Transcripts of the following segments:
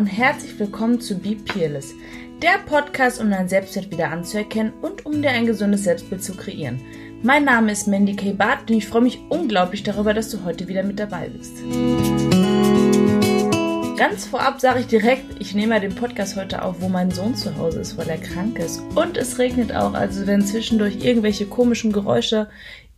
und herzlich willkommen zu Be Peerless, der Podcast, um dein Selbstwert wieder anzuerkennen und um dir ein gesundes Selbstbild zu kreieren. Mein Name ist Mandy K. Barth und ich freue mich unglaublich darüber, dass du heute wieder mit dabei bist. Ganz vorab sage ich direkt, ich nehme ja den Podcast heute auf, wo mein Sohn zu Hause ist, weil er krank ist. Und es regnet auch, also wenn zwischendurch irgendwelche komischen Geräusche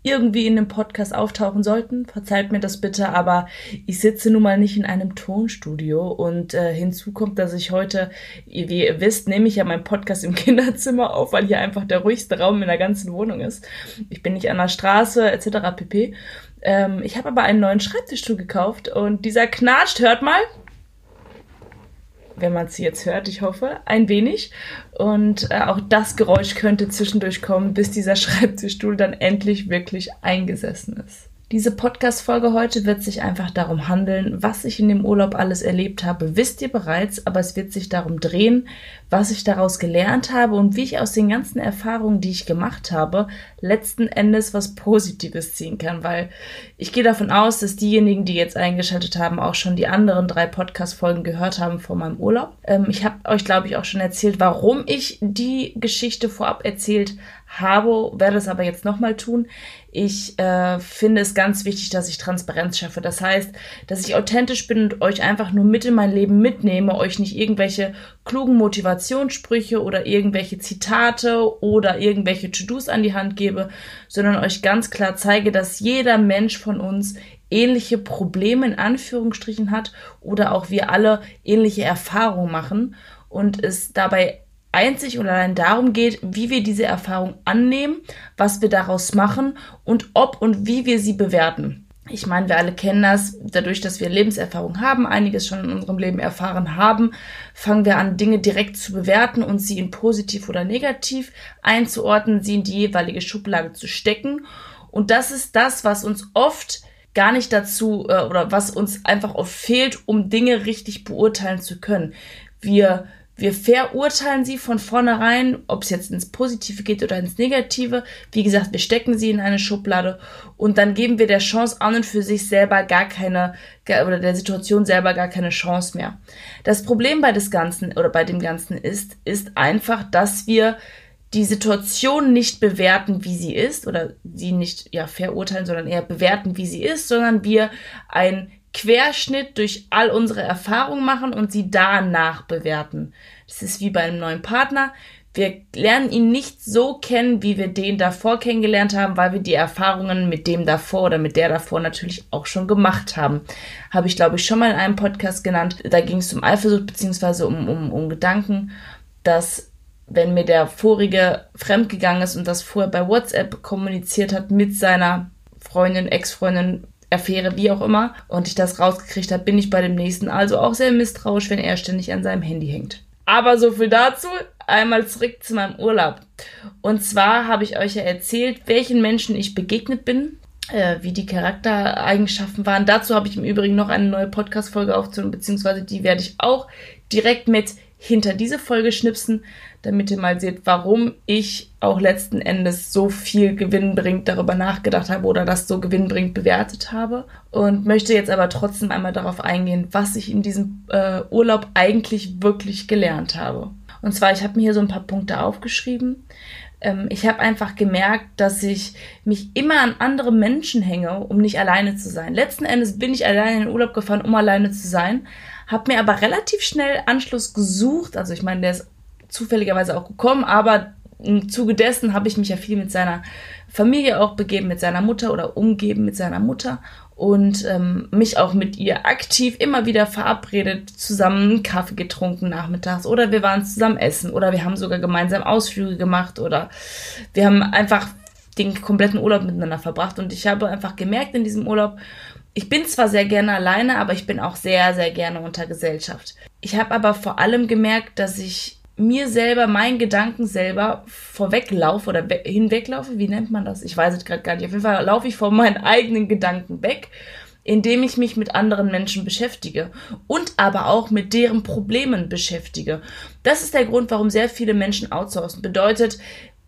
irgendwie in dem Podcast auftauchen sollten, verzeiht mir das bitte, aber ich sitze nun mal nicht in einem Tonstudio und äh, hinzu kommt, dass ich heute, wie ihr wisst, nehme ich ja meinen Podcast im Kinderzimmer auf, weil hier einfach der ruhigste Raum in der ganzen Wohnung ist. Ich bin nicht an der Straße etc. pp. Ähm, ich habe aber einen neuen Schreibtischstuhl gekauft und dieser knatscht, hört mal wenn man es jetzt hört, ich hoffe, ein wenig. Und äh, auch das Geräusch könnte zwischendurch kommen, bis dieser Schreibtischstuhl dann endlich wirklich eingesessen ist. Diese Podcast-Folge heute wird sich einfach darum handeln, was ich in dem Urlaub alles erlebt habe, wisst ihr bereits, aber es wird sich darum drehen, was ich daraus gelernt habe und wie ich aus den ganzen Erfahrungen, die ich gemacht habe, letzten Endes was Positives ziehen kann, weil ich gehe davon aus, dass diejenigen, die jetzt eingeschaltet haben, auch schon die anderen drei Podcast-Folgen gehört haben vor meinem Urlaub. Ähm, ich habe euch, glaube ich, auch schon erzählt, warum ich die Geschichte vorab erzählt habe, werde es aber jetzt nochmal tun. Ich äh, finde es ganz wichtig, dass ich Transparenz schaffe. Das heißt, dass ich authentisch bin und euch einfach nur mit in mein Leben mitnehme, euch nicht irgendwelche klugen Motivationssprüche oder irgendwelche Zitate oder irgendwelche To-Dos an die Hand gebe, sondern euch ganz klar zeige, dass jeder Mensch von uns ähnliche Probleme in Anführungsstrichen hat oder auch wir alle ähnliche Erfahrungen machen und es dabei einzig und allein darum geht, wie wir diese Erfahrung annehmen, was wir daraus machen und ob und wie wir sie bewerten. Ich meine, wir alle kennen das, dadurch, dass wir Lebenserfahrung haben, einiges schon in unserem Leben erfahren haben, fangen wir an, Dinge direkt zu bewerten und sie in positiv oder negativ einzuordnen, sie in die jeweilige Schublade zu stecken. Und das ist das, was uns oft gar nicht dazu äh, oder was uns einfach oft fehlt, um Dinge richtig beurteilen zu können. Wir wir verurteilen sie von vornherein, ob es jetzt ins Positive geht oder ins Negative. Wie gesagt, wir stecken sie in eine Schublade und dann geben wir der Chance an und für sich selber gar keine, oder der Situation selber gar keine Chance mehr. Das Problem bei des Ganzen oder bei dem Ganzen ist, ist einfach, dass wir die Situation nicht bewerten, wie sie ist, oder sie nicht ja verurteilen, sondern eher bewerten, wie sie ist, sondern wir ein Querschnitt durch all unsere Erfahrungen machen und sie danach bewerten. Das ist wie bei einem neuen Partner. Wir lernen ihn nicht so kennen, wie wir den davor kennengelernt haben, weil wir die Erfahrungen mit dem davor oder mit der davor natürlich auch schon gemacht haben. Habe ich, glaube ich, schon mal in einem Podcast genannt. Da ging es um Eifersucht beziehungsweise um, um, um Gedanken, dass wenn mir der vorige fremdgegangen ist und das vorher bei WhatsApp kommuniziert hat mit seiner Freundin, Ex-Freundin, Affäre, wie auch immer, und ich das rausgekriegt habe, bin ich bei dem nächsten also auch sehr misstrauisch, wenn er ständig an seinem Handy hängt. Aber so viel dazu. Einmal zurück zu meinem Urlaub. Und zwar habe ich euch ja erzählt, welchen Menschen ich begegnet bin, äh, wie die Charaktereigenschaften waren. Dazu habe ich im Übrigen noch eine neue Podcast-Folge aufzunehmen, beziehungsweise die werde ich auch direkt mit hinter diese Folge schnipsen, damit ihr mal seht, warum ich auch letzten Endes so viel gewinnbringend darüber nachgedacht habe oder das so gewinnbringend bewertet habe. Und möchte jetzt aber trotzdem einmal darauf eingehen, was ich in diesem äh, Urlaub eigentlich wirklich gelernt habe. Und zwar, ich habe mir hier so ein paar Punkte aufgeschrieben. Ähm, ich habe einfach gemerkt, dass ich mich immer an andere Menschen hänge, um nicht alleine zu sein. Letzten Endes bin ich alleine in den Urlaub gefahren, um alleine zu sein habe mir aber relativ schnell Anschluss gesucht. Also ich meine, der ist zufälligerweise auch gekommen, aber im Zuge dessen habe ich mich ja viel mit seiner Familie auch begeben, mit seiner Mutter oder umgeben mit seiner Mutter und ähm, mich auch mit ihr aktiv immer wieder verabredet, zusammen Kaffee getrunken nachmittags oder wir waren zusammen essen oder wir haben sogar gemeinsam Ausflüge gemacht oder wir haben einfach den kompletten Urlaub miteinander verbracht und ich habe einfach gemerkt in diesem Urlaub, ich bin zwar sehr gerne alleine, aber ich bin auch sehr, sehr gerne unter Gesellschaft. Ich habe aber vor allem gemerkt, dass ich mir selber, meinen Gedanken selber vorweglaufe oder hinweglaufe. Wie nennt man das? Ich weiß es gerade gar nicht. Auf jeden Fall laufe ich vor meinen eigenen Gedanken weg, indem ich mich mit anderen Menschen beschäftige und aber auch mit deren Problemen beschäftige. Das ist der Grund, warum sehr viele Menschen outsourcen. Bedeutet,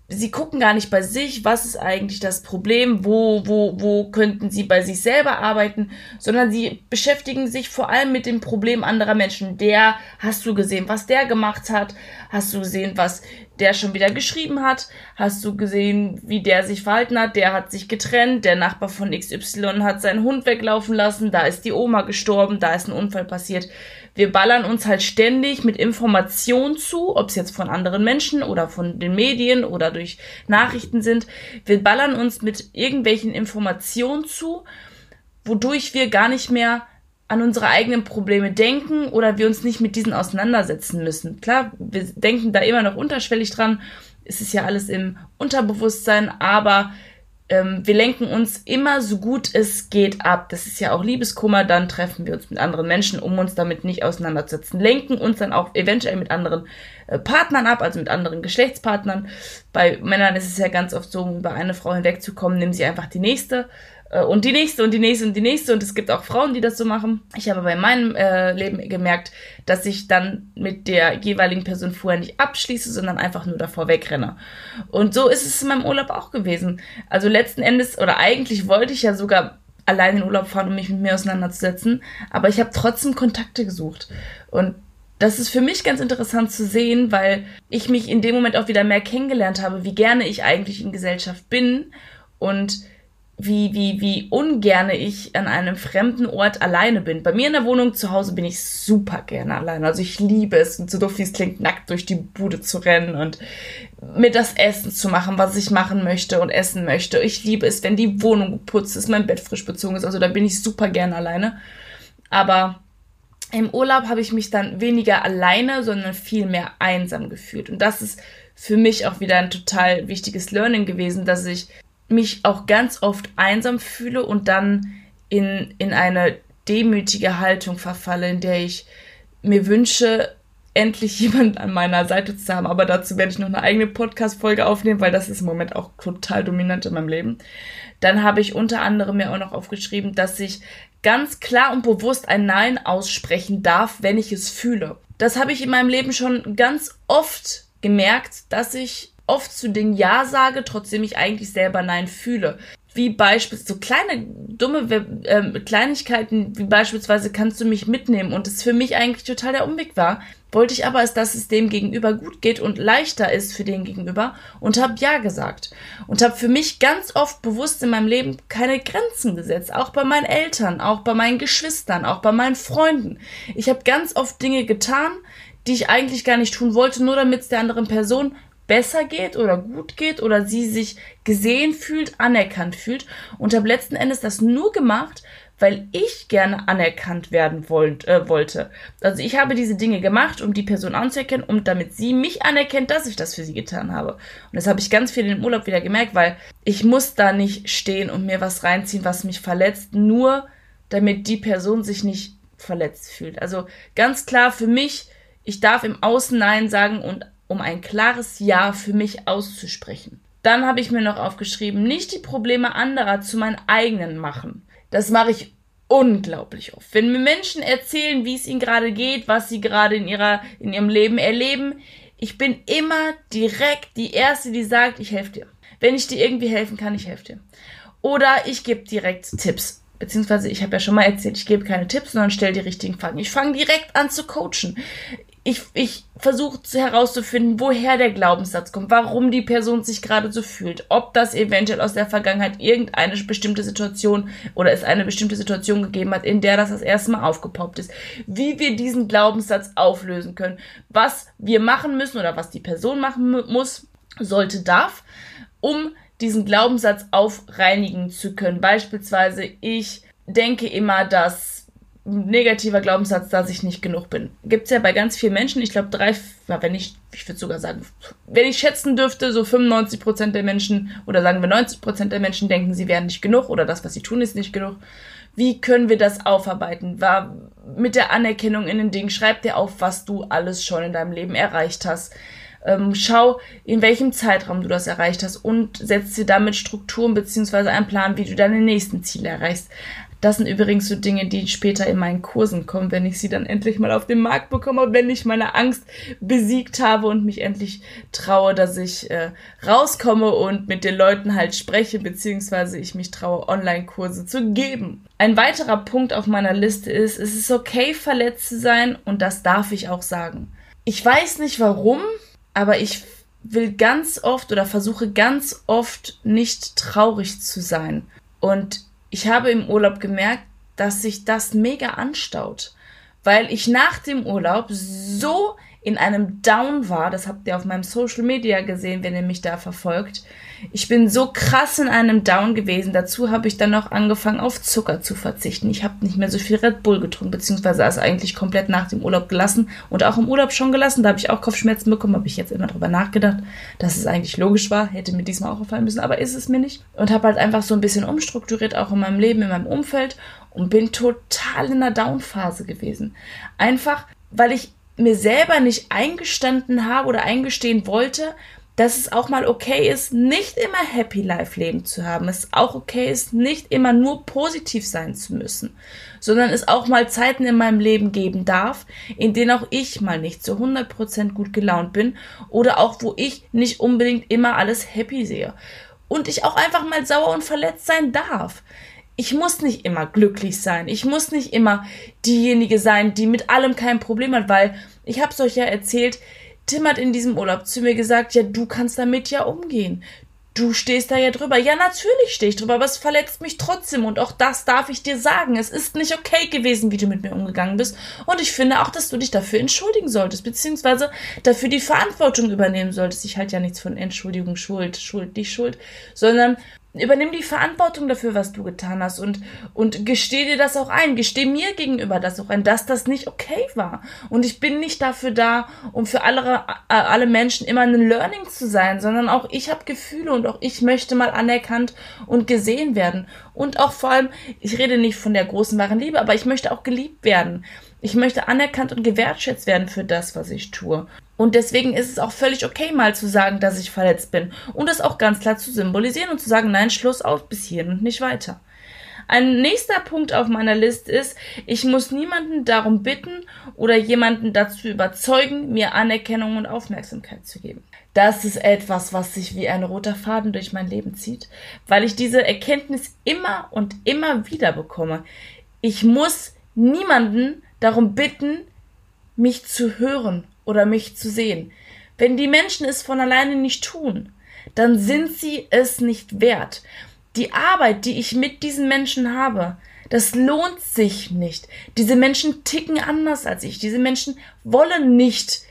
sie gucken gar nicht bei sich, was ist eigentlich das Problem, wo, wo, wo könnten sie bei sich selber arbeiten, sondern sie beschäftigen sich vor allem mit dem Problem anderer Menschen. Der, hast du gesehen, was der gemacht hat? Hast du gesehen, was der schon wieder geschrieben hat? Hast du gesehen, wie der sich verhalten hat? Der hat sich getrennt, der Nachbar von XY hat seinen Hund weglaufen lassen, da ist die Oma gestorben, da ist ein Unfall passiert wir ballern uns halt ständig mit Informationen zu, ob es jetzt von anderen Menschen oder von den Medien oder durch Nachrichten sind. Wir ballern uns mit irgendwelchen Informationen zu, wodurch wir gar nicht mehr an unsere eigenen Probleme denken oder wir uns nicht mit diesen auseinandersetzen müssen. Klar, wir denken da immer noch unterschwellig dran. Es ist ja alles im Unterbewusstsein, aber ähm, wir lenken uns immer so gut es geht ab. Das ist ja auch Liebeskummer. Dann treffen wir uns mit anderen Menschen, um uns damit nicht auseinanderzusetzen. Lenken uns dann auch eventuell mit anderen äh, Partnern ab, also mit anderen Geschlechtspartnern. Bei Männern ist es ja ganz oft so, um über eine Frau hinwegzukommen, nehmen sie einfach die nächste. Äh, und die nächste und die nächste und die nächste. Und es gibt auch Frauen, die das so machen. Ich habe bei meinem äh, Leben gemerkt, dass ich dann mit der jeweiligen Person vorher nicht abschließe, sondern einfach nur davor wegrenne. Und so ist es in meinem Urlaub auch gewesen. Also letzten Endes, oder eigentlich wollte ich ja sogar allein in Urlaub fahren, um mich mit mir auseinanderzusetzen. Aber ich habe trotzdem Kontakte gesucht. Und das ist für mich ganz interessant zu sehen, weil ich mich in dem Moment auch wieder mehr kennengelernt habe, wie gerne ich eigentlich in Gesellschaft bin und wie, wie, wie ungerne ich an einem fremden Ort alleine bin. Bei mir in der Wohnung zu Hause bin ich super gerne alleine. Also ich liebe es, und so doof wie es klingt, nackt durch die Bude zu rennen und mir das Essen zu machen, was ich machen möchte und essen möchte. Ich liebe es, wenn die Wohnung geputzt ist, mein Bett frisch bezogen ist. Also da bin ich super gerne alleine. Aber im Urlaub habe ich mich dann weniger alleine, sondern viel mehr einsam gefühlt. Und das ist für mich auch wieder ein total wichtiges Learning gewesen, dass ich mich auch ganz oft einsam fühle und dann in, in eine demütige Haltung verfalle, in der ich mir wünsche, endlich jemand an meiner Seite zu haben. Aber dazu werde ich noch eine eigene Podcast-Folge aufnehmen, weil das ist im Moment auch total dominant in meinem Leben. Dann habe ich unter anderem mir auch noch aufgeschrieben, dass ich ganz klar und bewusst ein Nein aussprechen darf, wenn ich es fühle. Das habe ich in meinem Leben schon ganz oft gemerkt, dass ich oft zu Dingen Ja sage, trotzdem ich eigentlich selber Nein fühle. Wie beispielsweise so kleine dumme äh, Kleinigkeiten, wie beispielsweise kannst du mich mitnehmen und es für mich eigentlich total der Umweg war, wollte ich aber, ist, dass es dem Gegenüber gut geht und leichter ist für den Gegenüber und habe Ja gesagt und habe für mich ganz oft bewusst in meinem Leben keine Grenzen gesetzt, auch bei meinen Eltern, auch bei meinen Geschwistern, auch bei meinen Freunden. Ich habe ganz oft Dinge getan, die ich eigentlich gar nicht tun wollte, nur damit es der anderen Person besser geht oder gut geht oder sie sich gesehen fühlt, anerkannt fühlt und habe letzten Endes das nur gemacht, weil ich gerne anerkannt werden wollt, äh, wollte. Also ich habe diese Dinge gemacht, um die Person anzuerkennen und damit sie mich anerkennt, dass ich das für sie getan habe. Und das habe ich ganz viel im Urlaub wieder gemerkt, weil ich muss da nicht stehen und mir was reinziehen, was mich verletzt, nur damit die Person sich nicht verletzt fühlt. Also ganz klar für mich, ich darf im Außen Nein sagen und um ein klares Ja für mich auszusprechen. Dann habe ich mir noch aufgeschrieben, nicht die Probleme anderer zu meinen eigenen machen. Das mache ich unglaublich oft. Wenn mir Menschen erzählen, wie es ihnen gerade geht, was sie gerade in ihrer, in ihrem Leben erleben, ich bin immer direkt die Erste, die sagt, ich helfe dir. Wenn ich dir irgendwie helfen kann, ich helfe dir. Oder ich gebe direkt Tipps. Beziehungsweise, ich habe ja schon mal erzählt, ich gebe keine Tipps, sondern stelle die richtigen Fragen. Ich fange direkt an zu coachen ich, ich versuche herauszufinden, woher der Glaubenssatz kommt, warum die Person sich gerade so fühlt, ob das eventuell aus der Vergangenheit irgendeine bestimmte Situation oder es eine bestimmte Situation gegeben hat, in der das das erste Mal aufgepoppt ist, wie wir diesen Glaubenssatz auflösen können, was wir machen müssen oder was die Person machen muss, sollte, darf, um diesen Glaubenssatz aufreinigen zu können. Beispielsweise, ich denke immer, dass negativer Glaubenssatz, dass ich nicht genug bin. Gibt's ja bei ganz vielen Menschen, ich glaube drei, wenn ich, ich würde sogar sagen, wenn ich schätzen dürfte, so 95 Prozent der Menschen oder sagen wir 90 Prozent der Menschen denken, sie wären nicht genug oder das, was sie tun, ist nicht genug. Wie können wir das aufarbeiten? War mit der Anerkennung in den Dingen, schreib dir auf, was du alles schon in deinem Leben erreicht hast. Ähm, schau, in welchem Zeitraum du das erreicht hast und setz dir damit Strukturen beziehungsweise einen Plan, wie du deine nächsten Ziele erreichst Das sind übrigens so Dinge, die später in meinen Kursen kommen, wenn ich sie dann endlich mal auf den Markt bekomme, wenn ich meine Angst besiegt habe und mich endlich traue, dass ich äh, rauskomme und mit den Leuten halt spreche, beziehungsweise ich mich traue, Online-Kurse zu geben. Ein weiterer Punkt auf meiner Liste ist, es ist okay, verletzt zu sein und das darf ich auch sagen. Ich weiß nicht warum, aber ich will ganz oft oder versuche ganz oft nicht traurig zu sein. Und ich habe im Urlaub gemerkt, dass sich das mega anstaut, weil ich nach dem Urlaub so in einem Down war, das habt ihr auf meinem Social Media gesehen, wenn ihr mich da verfolgt. Ich bin so krass in einem Down gewesen. Dazu habe ich dann noch angefangen, auf Zucker zu verzichten. Ich habe nicht mehr so viel Red Bull getrunken, beziehungsweise also eigentlich komplett nach dem Urlaub gelassen und auch im Urlaub schon gelassen. Da habe ich auch Kopfschmerzen bekommen, habe ich jetzt immer drüber nachgedacht, dass es eigentlich logisch war. Hätte mir diesmal auch auffallen müssen, aber ist es mir nicht. Und habe halt einfach so ein bisschen umstrukturiert, auch in meinem Leben, in meinem Umfeld und bin total in einer Down-Phase gewesen. Einfach, weil ich mir selber nicht eingestanden habe oder eingestehen wollte, dass es auch mal okay ist, nicht immer Happy Life Leben zu haben. Es auch okay ist, nicht immer nur positiv sein zu müssen, sondern es auch mal Zeiten in meinem Leben geben darf, in denen auch ich mal nicht zu 100% gut gelaunt bin oder auch wo ich nicht unbedingt immer alles happy sehe. Und ich auch einfach mal sauer und verletzt sein darf ich muss nicht immer glücklich sein. Ich muss nicht immer diejenige sein, die mit allem kein Problem hat, weil ich habe es euch ja erzählt, Tim hat in diesem Urlaub zu mir gesagt, ja, du kannst damit ja umgehen. Du stehst da ja drüber. Ja, natürlich stehe ich drüber, aber es verletzt mich trotzdem. Und auch das darf ich dir sagen. Es ist nicht okay gewesen, wie du mit mir umgegangen bist. Und ich finde auch, dass du dich dafür entschuldigen solltest, beziehungsweise dafür die Verantwortung übernehmen solltest. Ich halte ja nichts von Entschuldigung, Schuld, Schuld, nicht Schuld, sondern übernimm die Verantwortung dafür, was du getan hast und, und gesteh dir das auch ein. Gesteh mir gegenüber das auch ein, dass das nicht okay war. Und ich bin nicht dafür da, um für alle, äh, alle Menschen immer ein Learning zu sein, sondern auch ich habe Gefühle und auch ich möchte mal anerkannt und gesehen werden. Und auch vor allem, ich rede nicht von der großen wahren Liebe, aber ich möchte auch geliebt werden. Ich möchte anerkannt und gewertschätzt werden für das, was ich tue. Und deswegen ist es auch völlig okay, mal zu sagen, dass ich verletzt bin. Und das auch ganz klar zu symbolisieren und zu sagen, nein, Schluss aus bis hierhin und nicht weiter. Ein nächster Punkt auf meiner Liste ist, ich muss niemanden darum bitten oder jemanden dazu überzeugen, mir Anerkennung und Aufmerksamkeit zu geben. Das ist etwas, was sich wie ein roter Faden durch mein Leben zieht, weil ich diese Erkenntnis immer und immer wieder bekomme. Ich muss niemanden darum bitten, mich zu hören oder mich zu sehen. Wenn die Menschen es von alleine nicht tun, dann sind sie es nicht wert. Die Arbeit, die ich mit diesen Menschen habe, das lohnt sich nicht. Diese Menschen ticken anders als ich. Diese Menschen wollen nicht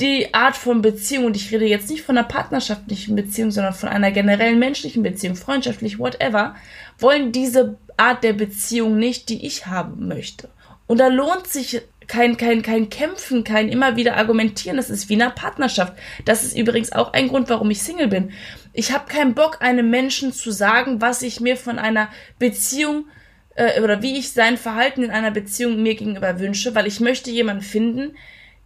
die Art von Beziehung, und ich rede jetzt nicht von einer partnerschaftlichen Beziehung, sondern von einer generellen menschlichen Beziehung, freundschaftlich, whatever, wollen diese Art der Beziehung nicht, die ich haben möchte. Und da lohnt sich kein, kein, kein Kämpfen, kein immer wieder argumentieren. Das ist wie eine Partnerschaft. Das ist übrigens auch ein Grund, warum ich Single bin. Ich habe keinen Bock, einem Menschen zu sagen, was ich mir von einer Beziehung äh, oder wie ich sein Verhalten in einer Beziehung mir gegenüber wünsche, weil ich möchte jemanden finden,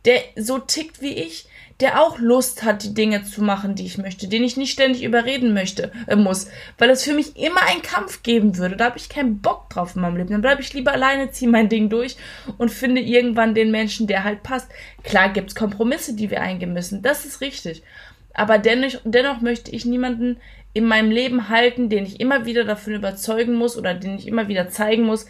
der so tickt wie ich, der auch Lust hat, die Dinge zu machen, die ich möchte, den ich nicht ständig überreden möchte, äh, muss, weil es für mich immer einen Kampf geben würde. Da habe ich keinen Bock drauf in meinem Leben. Dann bleibe ich lieber alleine, ziehe mein Ding durch und finde irgendwann den Menschen, der halt passt. Klar gibt's Kompromisse, die wir eingehen müssen. Das ist richtig. Aber dennoch, dennoch möchte ich niemanden in meinem Leben halten, den ich immer wieder davon überzeugen muss oder den ich immer wieder zeigen muss,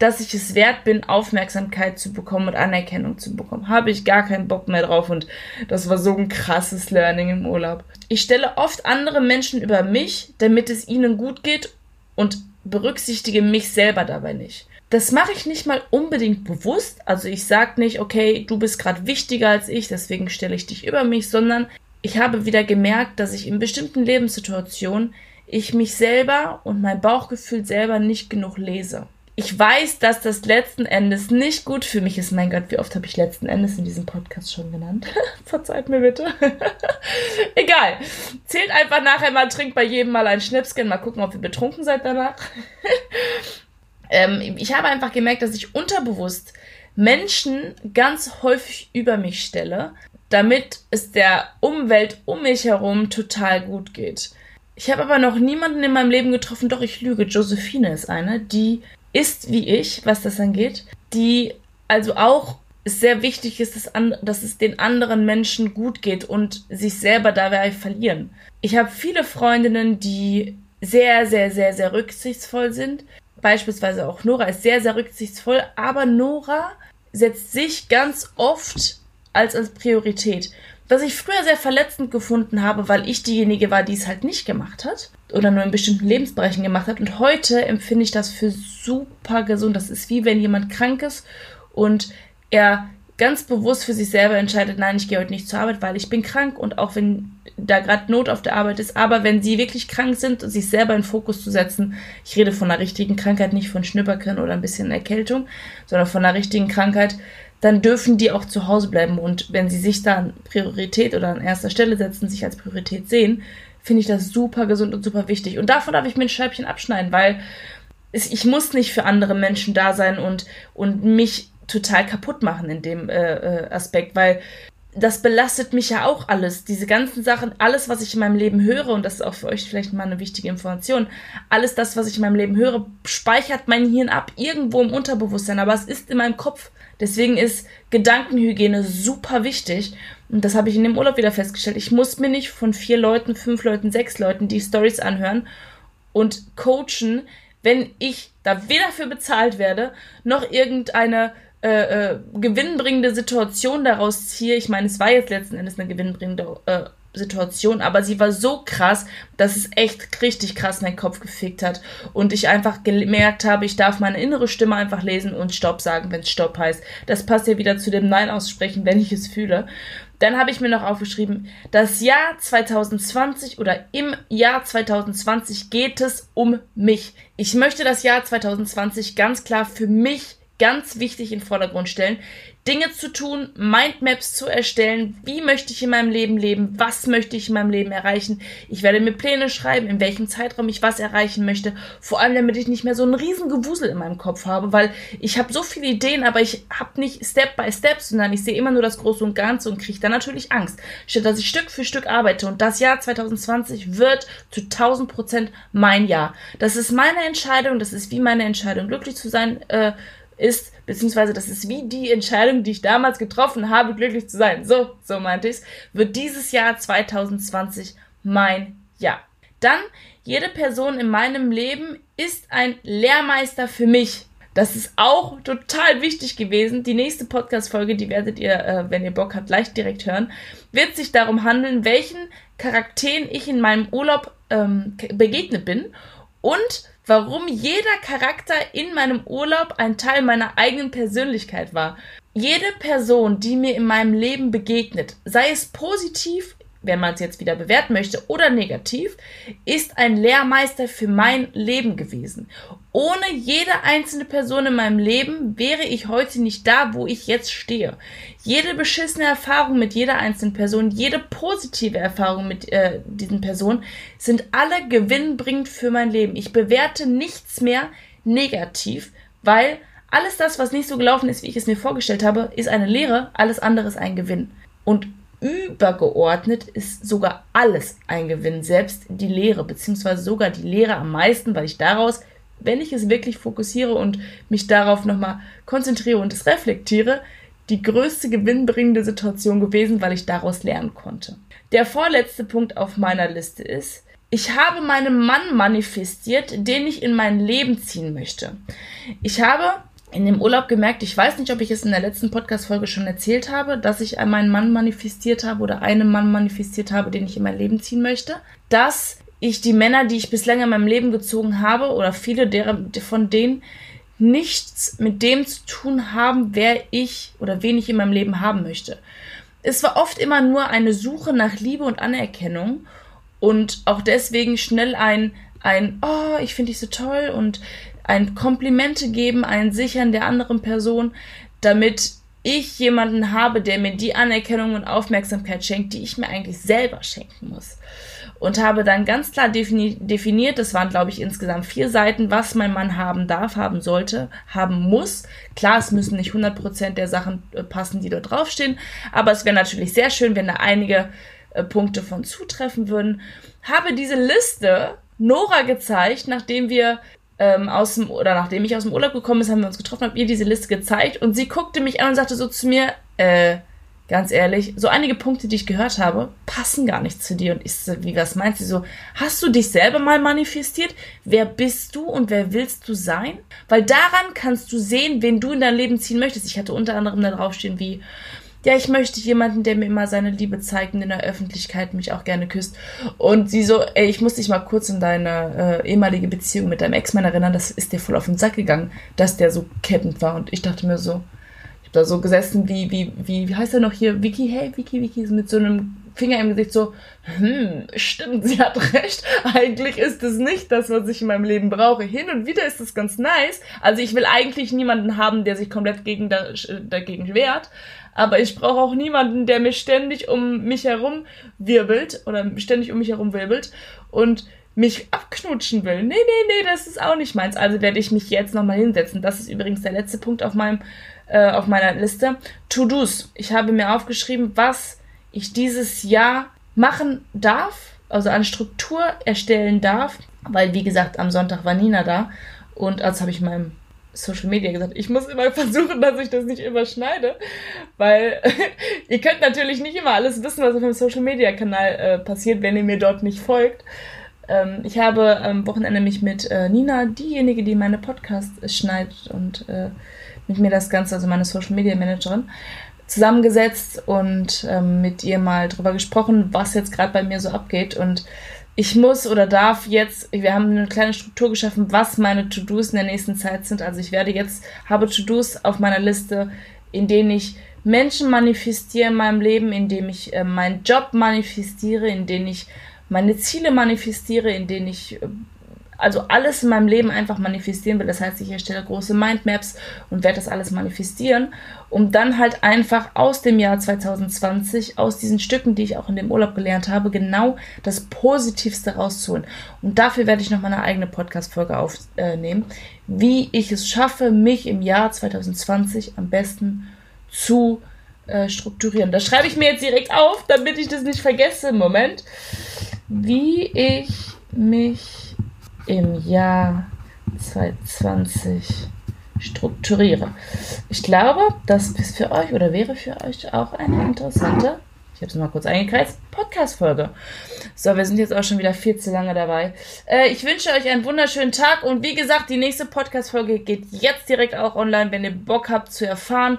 dass ich es wert bin, Aufmerksamkeit zu bekommen und Anerkennung zu bekommen. Habe ich gar keinen Bock mehr drauf und das war so ein krasses Learning im Urlaub. Ich stelle oft andere Menschen über mich, damit es ihnen gut geht und berücksichtige mich selber dabei nicht. Das mache ich nicht mal unbedingt bewusst. Also ich sage nicht, okay, du bist gerade wichtiger als ich, deswegen stelle ich dich über mich, sondern ich habe wieder gemerkt, dass ich in bestimmten Lebenssituationen ich mich selber und mein Bauchgefühl selber nicht genug lese ich weiß, dass das letzten Endes nicht gut für mich ist. Mein Gott, wie oft habe ich letzten Endes in diesem Podcast schon genannt? Verzeiht mir bitte. Egal. Zählt einfach nachher mal, trinkt bei jedem mal ein Schnipsken, mal gucken, ob ihr betrunken seid danach. ähm, ich habe einfach gemerkt, dass ich unterbewusst Menschen ganz häufig über mich stelle, damit es der Umwelt um mich herum total gut geht. Ich habe aber noch niemanden in meinem Leben getroffen, doch ich lüge. Josephine ist eine, die ist wie ich, was das angeht, die also auch sehr wichtig ist, dass, an, dass es den anderen Menschen gut geht und sich selber dabei verlieren. Ich habe viele Freundinnen, die sehr, sehr, sehr, sehr rücksichtsvoll sind. Beispielsweise auch Nora ist sehr, sehr rücksichtsvoll, aber Nora setzt sich ganz oft als als Priorität. Was ich früher sehr verletzend gefunden habe, weil ich diejenige war, die es halt nicht gemacht hat oder nur in bestimmten Lebensbereichen gemacht hat. Und heute empfinde ich das für super gesund. Das ist wie wenn jemand krank ist und er ganz bewusst für sich selber entscheidet, nein, ich gehe heute nicht zur Arbeit, weil ich bin krank und auch wenn da gerade Not auf der Arbeit ist, aber wenn sie wirklich krank sind, sich selber in Fokus zu setzen, ich rede von einer richtigen Krankheit, nicht von Schnüpperkern oder ein bisschen Erkältung, sondern von einer richtigen Krankheit, dann dürfen die auch zu Hause bleiben und wenn sie sich da an Priorität oder an erster Stelle setzen, sich als Priorität sehen, finde ich das super gesund und super wichtig. Und davon darf ich mir ein Scheibchen abschneiden, weil ich muss nicht für andere Menschen da sein und, und mich total kaputt machen in dem äh, äh, Aspekt, weil das belastet mich ja auch alles. Diese ganzen Sachen, alles, was ich in meinem Leben höre, und das ist auch für euch vielleicht mal eine wichtige Information, alles das, was ich in meinem Leben höre, speichert mein Hirn ab, irgendwo im Unterbewusstsein, aber es ist in meinem Kopf. Deswegen ist Gedankenhygiene super wichtig. Und das habe ich in dem Urlaub wieder festgestellt. Ich muss mir nicht von vier Leuten, fünf Leuten, sechs Leuten die Stories anhören und coachen, wenn ich da weder für bezahlt werde, noch irgendeine äh, äh, gewinnbringende Situation daraus ziehe. Ich meine, es war jetzt letzten Endes eine gewinnbringende äh, Situation, aber sie war so krass, dass es echt richtig krass meinen Kopf gefickt hat und ich einfach gemerkt habe, ich darf meine innere Stimme einfach lesen und Stopp sagen, wenn es Stopp heißt. Das passt ja wieder zu dem Nein aussprechen, wenn ich es fühle. Dann habe ich mir noch aufgeschrieben, das Jahr 2020 oder im Jahr 2020 geht es um mich. Ich möchte das Jahr 2020 ganz klar für mich ganz wichtig in den Vordergrund stellen. Dinge zu tun, Mindmaps zu erstellen, wie möchte ich in meinem Leben leben, was möchte ich in meinem Leben erreichen. Ich werde mir Pläne schreiben, in welchem Zeitraum ich was erreichen möchte. Vor allem, damit ich nicht mehr so einen riesen Gewusel in meinem Kopf habe, weil ich habe so viele Ideen, aber ich habe nicht Step by Step, sondern ich sehe immer nur das Große und Ganze und kriege dann natürlich Angst. Statt dass ich Stück für Stück arbeite und das Jahr 2020 wird zu 1000 Prozent mein Jahr. Das ist meine Entscheidung, das ist wie meine Entscheidung, glücklich zu sein, äh, ist, beziehungsweise das ist wie die Entscheidung, die ich damals getroffen habe, glücklich zu sein. So, so meinte ich es. Wird dieses Jahr 2020 mein Jahr. Dann, jede Person in meinem Leben ist ein Lehrmeister für mich. Das ist auch total wichtig gewesen. Die nächste Podcast-Folge, die werdet ihr, äh, wenn ihr Bock habt, leicht direkt hören, wird sich darum handeln, welchen Charakteren ich in meinem Urlaub ähm, begegnet bin und warum jeder Charakter in meinem Urlaub ein Teil meiner eigenen Persönlichkeit war. Jede Person, die mir in meinem Leben begegnet, sei es positiv wenn man es jetzt wieder bewerten möchte, oder negativ, ist ein Lehrmeister für mein Leben gewesen. Ohne jede einzelne Person in meinem Leben wäre ich heute nicht da, wo ich jetzt stehe. Jede beschissene Erfahrung mit jeder einzelnen Person, jede positive Erfahrung mit äh, diesen Personen sind alle gewinnbringend für mein Leben. Ich bewerte nichts mehr negativ, weil alles das, was nicht so gelaufen ist, wie ich es mir vorgestellt habe, ist eine Lehre, alles andere ist ein Gewinn. Und übergeordnet ist sogar alles ein Gewinn, selbst die Lehre, beziehungsweise sogar die Lehre am meisten, weil ich daraus, wenn ich es wirklich fokussiere und mich darauf nochmal konzentriere und es reflektiere, die größte gewinnbringende Situation gewesen, weil ich daraus lernen konnte. Der vorletzte Punkt auf meiner Liste ist, ich habe meinen Mann manifestiert, den ich in mein Leben ziehen möchte. Ich habe in dem Urlaub gemerkt, ich weiß nicht, ob ich es in der letzten Podcast-Folge schon erzählt habe, dass ich meinen Mann manifestiert habe oder einen Mann manifestiert habe, den ich in mein Leben ziehen möchte. Dass ich die Männer, die ich bislang in meinem Leben gezogen habe, oder viele derer, von denen, nichts mit dem zu tun haben, wer ich oder wen ich in meinem Leben haben möchte. Es war oft immer nur eine Suche nach Liebe und Anerkennung und auch deswegen schnell ein, ein, oh, ich finde dich so toll und ein Komplimente geben, ein Sichern der anderen Person, damit ich jemanden habe, der mir die Anerkennung und Aufmerksamkeit schenkt, die ich mir eigentlich selber schenken muss. Und habe dann ganz klar defini definiert, das waren glaube ich insgesamt vier Seiten, was mein Mann haben darf, haben sollte, haben muss. Klar, es müssen nicht 100% der Sachen äh, passen, die dort draufstehen, aber es wäre natürlich sehr schön, wenn da einige äh, Punkte von zutreffen würden. Habe diese Liste Nora gezeigt, nachdem wir ähm, aus dem, oder nachdem ich aus dem Urlaub gekommen bin, haben wir uns getroffen, habe ihr diese Liste gezeigt und sie guckte mich an und sagte so zu mir, äh, ganz ehrlich, so einige Punkte, die ich gehört habe, passen gar nicht zu dir. Und ich so, wie, was meinst du so? Hast du dich selber mal manifestiert? Wer bist du und wer willst du sein? Weil daran kannst du sehen, wen du in dein Leben ziehen möchtest. Ich hatte unter anderem da draufstehen wie, ja, ich möchte jemanden, der mir immer seine Liebe zeigt und in der Öffentlichkeit mich auch gerne küsst. Und sie so, ey, ich muss dich mal kurz in deine äh, ehemalige Beziehung mit deinem Ex-Mann erinnern, das ist dir voll auf den Sack gegangen, dass der so kettend war. Und ich dachte mir so, da so gesessen wie, wie, wie, wie heißt er noch hier? Vicky, hey, Vicky, Vicky, mit so einem Finger im Gesicht so, hm, stimmt, sie hat recht. Eigentlich ist es nicht das, was ich in meinem Leben brauche. Hin und wieder ist es ganz nice. Also ich will eigentlich niemanden haben, der sich komplett gegen da, dagegen wehrt. Aber ich brauche auch niemanden, der mir ständig um mich herum wirbelt oder ständig um mich herum wirbelt und mich abknutschen will. Nee, nee, nee, das ist auch nicht meins. Also werde ich mich jetzt nochmal hinsetzen. Das ist übrigens der letzte Punkt auf meinem äh, auf meiner Liste. To-Dos. Ich habe mir aufgeschrieben, was ich dieses Jahr machen darf, also an Struktur erstellen darf, weil wie gesagt, am Sonntag war Nina da und als habe ich meinem Social Media gesagt, ich muss immer versuchen, dass ich das nicht überschneide, weil ihr könnt natürlich nicht immer alles wissen, was auf dem Social Media Kanal äh, passiert, wenn ihr mir dort nicht folgt. Ähm, ich habe am Wochenende mich mit äh, Nina, diejenige, die meine Podcasts schneidet und äh, mit mir das Ganze, also meine Social Media Managerin, zusammengesetzt und ähm, mit ihr mal drüber gesprochen, was jetzt gerade bei mir so abgeht. Und ich muss oder darf jetzt, wir haben eine kleine Struktur geschaffen, was meine To-Dos in der nächsten Zeit sind. Also ich werde jetzt, habe To-Dos auf meiner Liste, in denen ich Menschen manifestiere in meinem Leben, in dem ich äh, meinen Job manifestiere, in denen ich meine Ziele manifestiere, in denen ich äh, also alles in meinem Leben einfach manifestieren will. Das heißt, ich erstelle große Mindmaps und werde das alles manifestieren, um dann halt einfach aus dem Jahr 2020, aus diesen Stücken, die ich auch in dem Urlaub gelernt habe, genau das Positivste rauszuholen. Und dafür werde ich noch mal eine eigene Podcast-Folge aufnehmen, wie ich es schaffe, mich im Jahr 2020 am besten zu äh, strukturieren. Das schreibe ich mir jetzt direkt auf, damit ich das nicht vergesse. Moment. Wie ich mich im Jahr 2020 strukturiere. Ich glaube, das ist für euch oder wäre für euch auch eine interessante, ich habe es mal kurz eingekreist, Podcast-Folge. So, wir sind jetzt auch schon wieder viel zu lange dabei. Äh, ich wünsche euch einen wunderschönen Tag und wie gesagt, die nächste Podcast-Folge geht jetzt direkt auch online, wenn ihr Bock habt zu erfahren,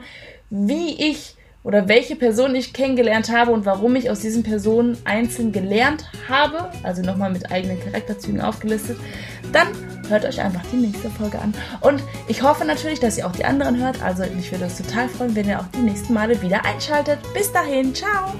wie ich oder welche Person ich kennengelernt habe und warum ich aus diesen Personen einzeln gelernt habe, also nochmal mit eigenen Charakterzügen aufgelistet, dann hört euch einfach die nächste Folge an. Und ich hoffe natürlich, dass ihr auch die anderen hört. Also mich würde es total freuen, wenn ihr auch die nächsten Male wieder einschaltet. Bis dahin, ciao!